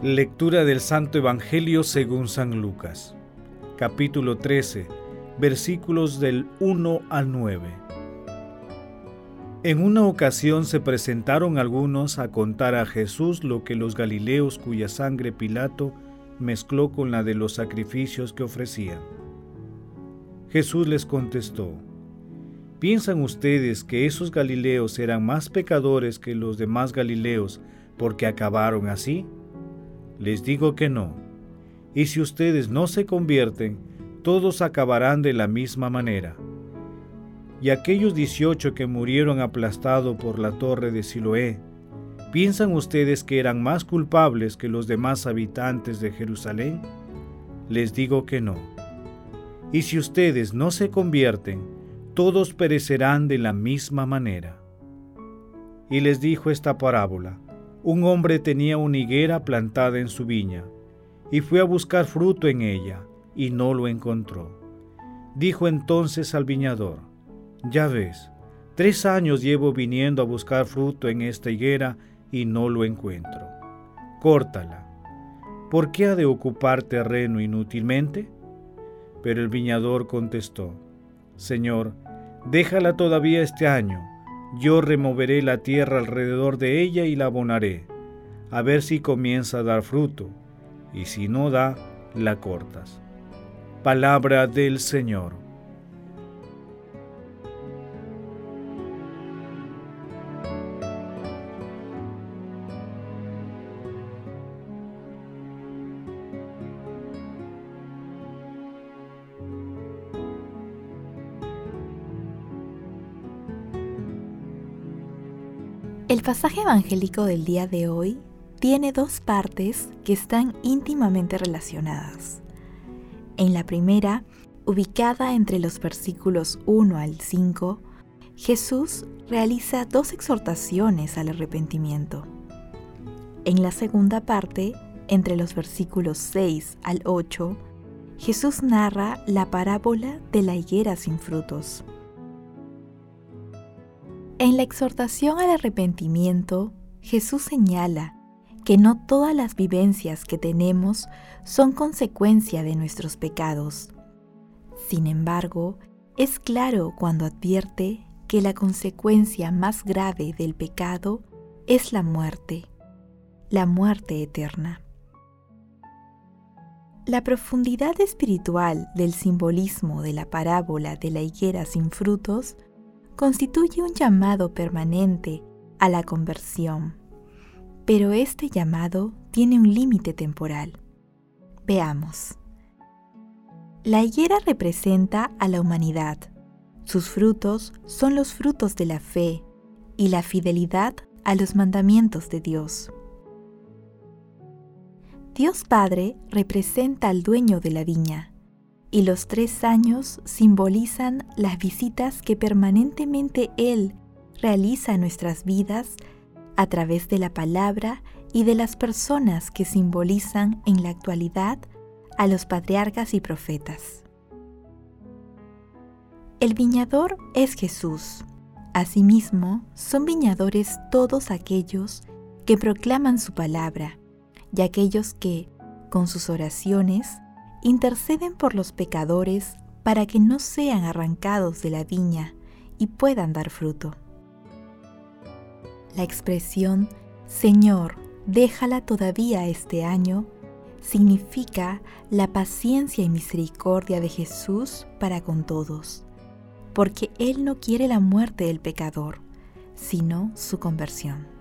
Lectura del Santo Evangelio según San Lucas, capítulo 13, versículos del 1 al 9. En una ocasión se presentaron algunos a contar a Jesús lo que los galileos cuya sangre Pilato mezcló con la de los sacrificios que ofrecían. Jesús les contestó, ¿piensan ustedes que esos galileos eran más pecadores que los demás galileos porque acabaron así? Les digo que no. Y si ustedes no se convierten, todos acabarán de la misma manera. Y aquellos dieciocho que murieron aplastados por la torre de Siloé, ¿piensan ustedes que eran más culpables que los demás habitantes de Jerusalén? Les digo que no. Y si ustedes no se convierten, todos perecerán de la misma manera. Y les dijo esta parábola un hombre tenía una higuera plantada en su viña, y fue a buscar fruto en ella, y no lo encontró. Dijo entonces al viñador, Ya ves, tres años llevo viniendo a buscar fruto en esta higuera, y no lo encuentro. Córtala. ¿Por qué ha de ocupar terreno inútilmente? Pero el viñador contestó, Señor, déjala todavía este año yo removeré la tierra alrededor de ella y la abonaré, a ver si comienza a dar fruto, y si no da, la cortas. Palabra del Señor. El pasaje evangélico del día de hoy tiene dos partes que están íntimamente relacionadas. En la primera, ubicada entre los versículos 1 al 5, Jesús realiza dos exhortaciones al arrepentimiento. En la segunda parte, entre los versículos 6 al 8, Jesús narra la parábola de la higuera sin frutos. En la exhortación al arrepentimiento, Jesús señala que no todas las vivencias que tenemos son consecuencia de nuestros pecados. Sin embargo, es claro cuando advierte que la consecuencia más grave del pecado es la muerte, la muerte eterna. La profundidad espiritual del simbolismo de la parábola de la higuera sin frutos constituye un llamado permanente a la conversión, pero este llamado tiene un límite temporal. Veamos. La higuera representa a la humanidad. Sus frutos son los frutos de la fe y la fidelidad a los mandamientos de Dios. Dios Padre representa al dueño de la viña, y los tres años simbolizan las visitas que permanentemente Él realiza en nuestras vidas a través de la palabra y de las personas que simbolizan en la actualidad a los patriarcas y profetas. El viñador es Jesús. Asimismo, son viñadores todos aquellos que proclaman su palabra y aquellos que, con sus oraciones, interceden por los pecadores para que no sean arrancados de la viña y puedan dar fruto. La expresión Señor, déjala todavía este año significa la paciencia y misericordia de Jesús para con todos, porque Él no quiere la muerte del pecador, sino su conversión.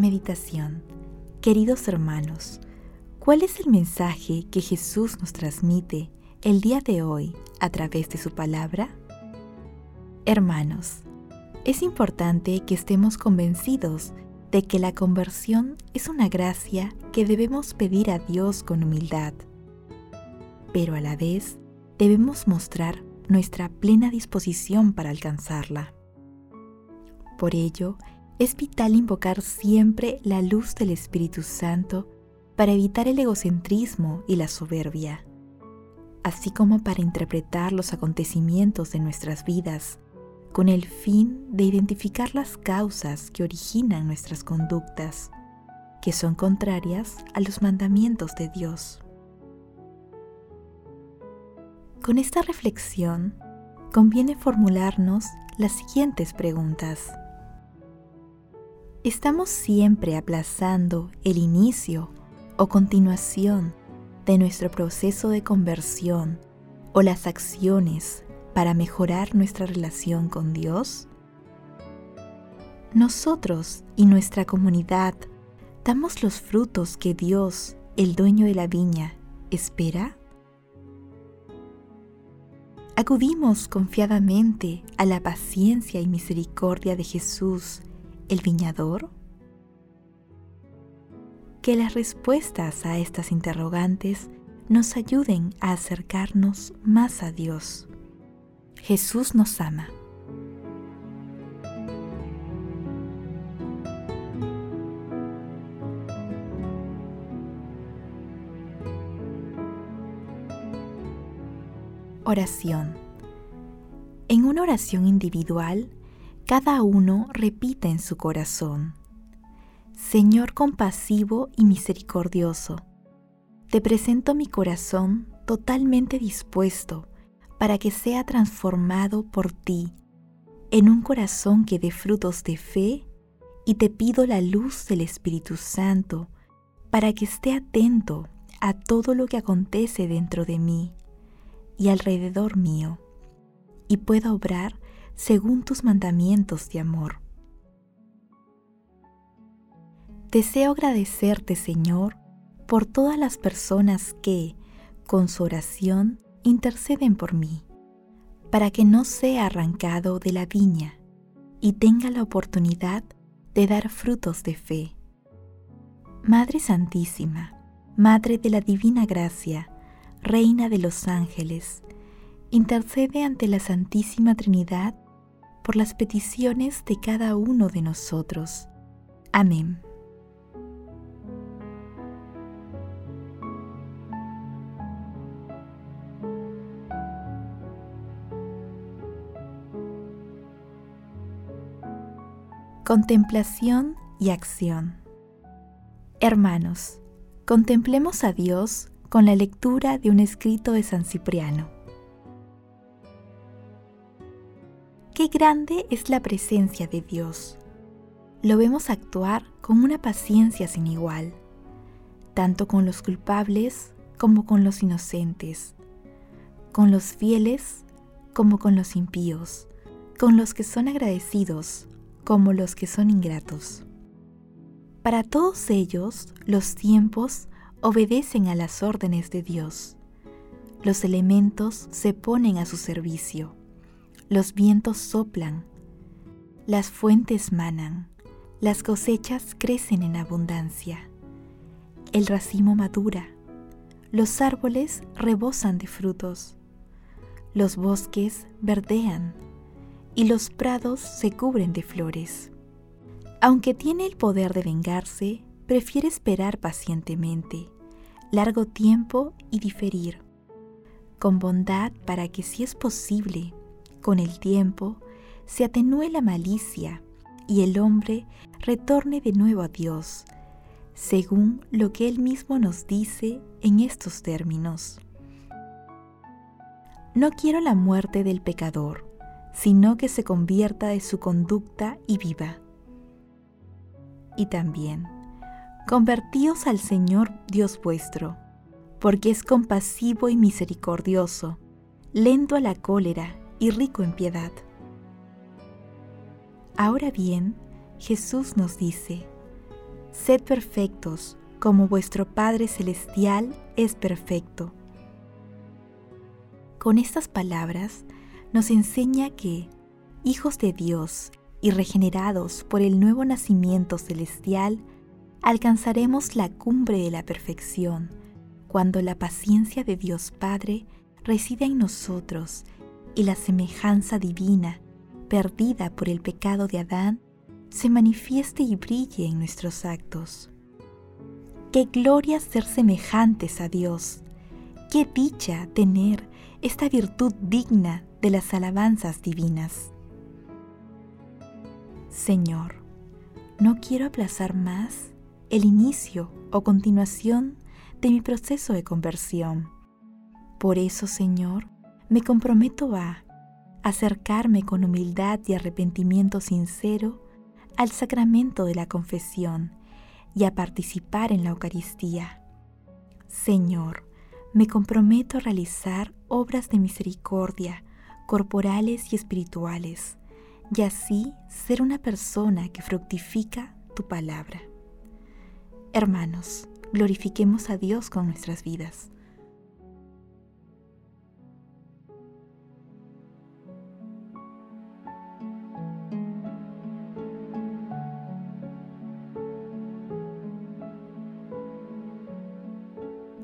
Meditación Queridos hermanos, ¿cuál es el mensaje que Jesús nos transmite el día de hoy a través de su palabra? Hermanos, es importante que estemos convencidos de que la conversión es una gracia que debemos pedir a Dios con humildad, pero a la vez debemos mostrar nuestra plena disposición para alcanzarla. Por ello, es vital invocar siempre la luz del Espíritu Santo para evitar el egocentrismo y la soberbia, así como para interpretar los acontecimientos de nuestras vidas con el fin de identificar las causas que originan nuestras conductas, que son contrarias a los mandamientos de Dios. Con esta reflexión, conviene formularnos las siguientes preguntas. Estamos siempre aplazando el inicio o continuación de nuestro proceso de conversión o las acciones para mejorar nuestra relación con Dios? Nosotros y nuestra comunidad damos los frutos que Dios, el dueño de la viña, espera? ¿Acudimos confiadamente a la paciencia y misericordia de Jesús el viñador? Que las respuestas a estas interrogantes nos ayuden a acercarnos más a Dios. Jesús nos ama. Oración. En una oración individual, cada uno repita en su corazón, Señor compasivo y misericordioso, te presento mi corazón totalmente dispuesto para que sea transformado por ti en un corazón que dé frutos de fe y te pido la luz del Espíritu Santo para que esté atento a todo lo que acontece dentro de mí y alrededor mío y pueda obrar según tus mandamientos de amor. Deseo agradecerte, Señor, por todas las personas que, con su oración, interceden por mí, para que no sea arrancado de la viña y tenga la oportunidad de dar frutos de fe. Madre Santísima, Madre de la Divina Gracia, Reina de los Ángeles, intercede ante la Santísima Trinidad por las peticiones de cada uno de nosotros. Amén. Contemplación y acción. Hermanos, contemplemos a Dios con la lectura de un escrito de San Cipriano. Qué grande es la presencia de Dios. Lo vemos actuar con una paciencia sin igual, tanto con los culpables como con los inocentes, con los fieles como con los impíos, con los que son agradecidos como los que son ingratos. Para todos ellos, los tiempos obedecen a las órdenes de Dios. Los elementos se ponen a su servicio los vientos soplan, las fuentes manan, las cosechas crecen en abundancia, el racimo madura, los árboles rebosan de frutos, los bosques verdean y los prados se cubren de flores. Aunque tiene el poder de vengarse, prefiere esperar pacientemente, largo tiempo y diferir, con bondad para que si es posible con el tiempo, se atenúe la malicia y el hombre retorne de nuevo a Dios, según lo que Él mismo nos dice en estos términos. No quiero la muerte del pecador, sino que se convierta de su conducta y viva. Y también, convertíos al Señor Dios vuestro, porque es compasivo y misericordioso, lento a la cólera y rico en piedad. Ahora bien, Jesús nos dice, Sed perfectos, como vuestro Padre Celestial es perfecto. Con estas palabras nos enseña que, hijos de Dios y regenerados por el nuevo nacimiento celestial, alcanzaremos la cumbre de la perfección cuando la paciencia de Dios Padre resida en nosotros y la semejanza divina, perdida por el pecado de Adán, se manifieste y brille en nuestros actos. Qué gloria ser semejantes a Dios. Qué dicha tener esta virtud digna de las alabanzas divinas. Señor, no quiero aplazar más el inicio o continuación de mi proceso de conversión. Por eso, Señor, me comprometo a acercarme con humildad y arrepentimiento sincero al sacramento de la confesión y a participar en la Eucaristía. Señor, me comprometo a realizar obras de misericordia, corporales y espirituales, y así ser una persona que fructifica tu palabra. Hermanos, glorifiquemos a Dios con nuestras vidas.